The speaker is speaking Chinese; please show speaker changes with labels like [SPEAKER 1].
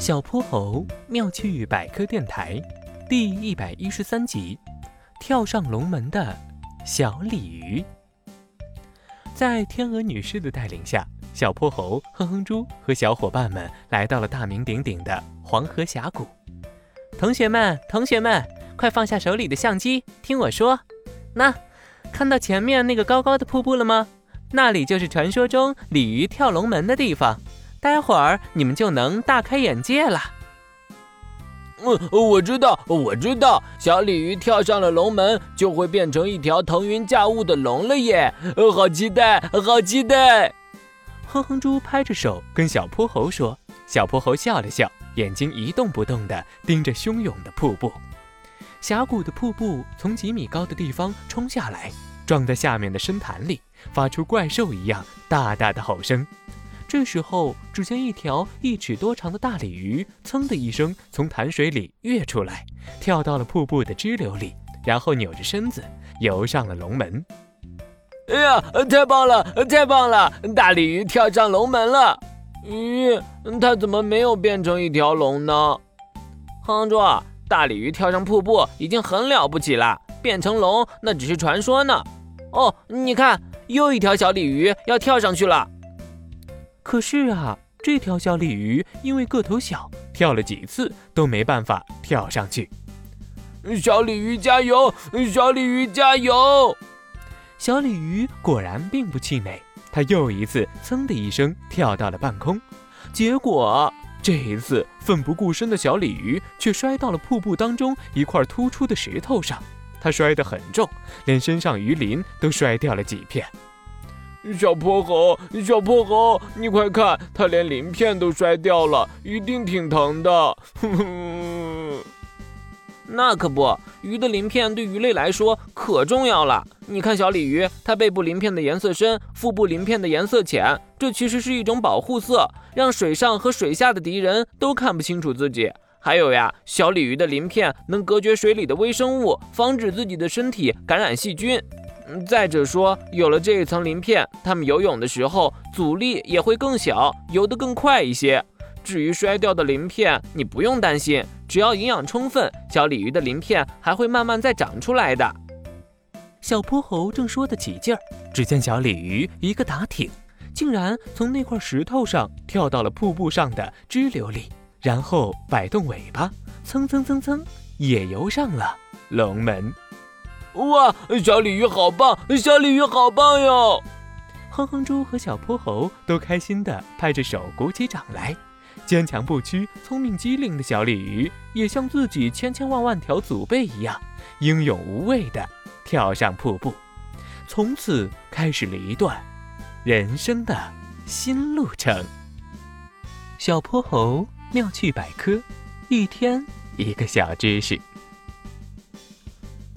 [SPEAKER 1] 小泼猴妙趣百科电台第一百一十三集：跳上龙门的小鲤鱼。在天鹅女士的带领下，小泼猴、哼哼猪和小伙伴们来到了大名鼎鼎的黄河峡谷。同学们，同学们，快放下手里的相机，听我说。那，看到前面那个高高的瀑布了吗？那里就是传说中鲤鱼跳龙门的地方。待会儿你们就能大开眼界了。
[SPEAKER 2] 嗯，我知道，我知道，小鲤鱼跳上了龙门，就会变成一条腾云驾雾的龙了耶！好期待，好期待！
[SPEAKER 1] 哼哼猪拍着手跟小泼猴说。小泼猴笑了笑，眼睛一动不动地盯着汹涌的瀑布。峡谷的瀑布从几米高的地方冲下来，撞在下面的深潭里，发出怪兽一样大大的吼声。这时候，只见一条一尺多长的大鲤鱼，噌的一声从潭水里跃出来，跳到了瀑布的支流里，然后扭着身子游上了龙门。
[SPEAKER 2] 哎呀，太棒了，太棒了！大鲤鱼跳上龙门了。咦，它怎么没有变成一条龙呢？哼猪，大鲤鱼跳上瀑布已经很了不起了，变成龙那只是传说呢。哦，你看，又一条小鲤鱼要跳上去了。
[SPEAKER 1] 可是啊，这条小鲤鱼因为个头小，跳了几次都没办法跳上去。
[SPEAKER 2] 小鲤鱼加油！小鲤鱼加油！
[SPEAKER 1] 小鲤鱼果然并不气馁，它又一次噌的一声跳到了半空。结果这一次奋不顾身的小鲤鱼却摔到了瀑布当中一块突出的石头上，它摔得很重，连身上鱼鳞都摔掉了几片。
[SPEAKER 2] 小泼猴，小泼猴，你快看，它连鳞片都摔掉了，一定挺疼的。那可不，鱼的鳞片对鱼类来说可重要了。你看，小鲤鱼，它背部鳞片的颜色深，腹部鳞片的颜色浅，这其实是一种保护色，让水上和水下的敌人都看不清楚自己。还有呀，小鲤鱼的鳞片能隔绝水里的微生物，防止自己的身体感染细菌。再者说，有了这一层鳞片，它们游泳的时候阻力也会更小，游得更快一些。至于摔掉的鳞片，你不用担心，只要营养充分，小鲤鱼的鳞片还会慢慢再长出来的。
[SPEAKER 1] 小泼猴正说得起劲儿，只见小鲤鱼一个打挺，竟然从那块石头上跳到了瀑布上的支流里，然后摆动尾巴，蹭蹭蹭蹭，也游上了龙门。
[SPEAKER 2] 哇，小鲤鱼好棒！小鲤鱼好棒哟！
[SPEAKER 1] 哼哼猪和小泼猴都开心地拍着手鼓起掌来。坚强不屈、聪明机灵的小鲤鱼，也像自己千千万万条祖辈一样，英勇无畏地跳上瀑布，从此开始了一段人生的新路程。小泼猴妙趣百科，一天一个小知识。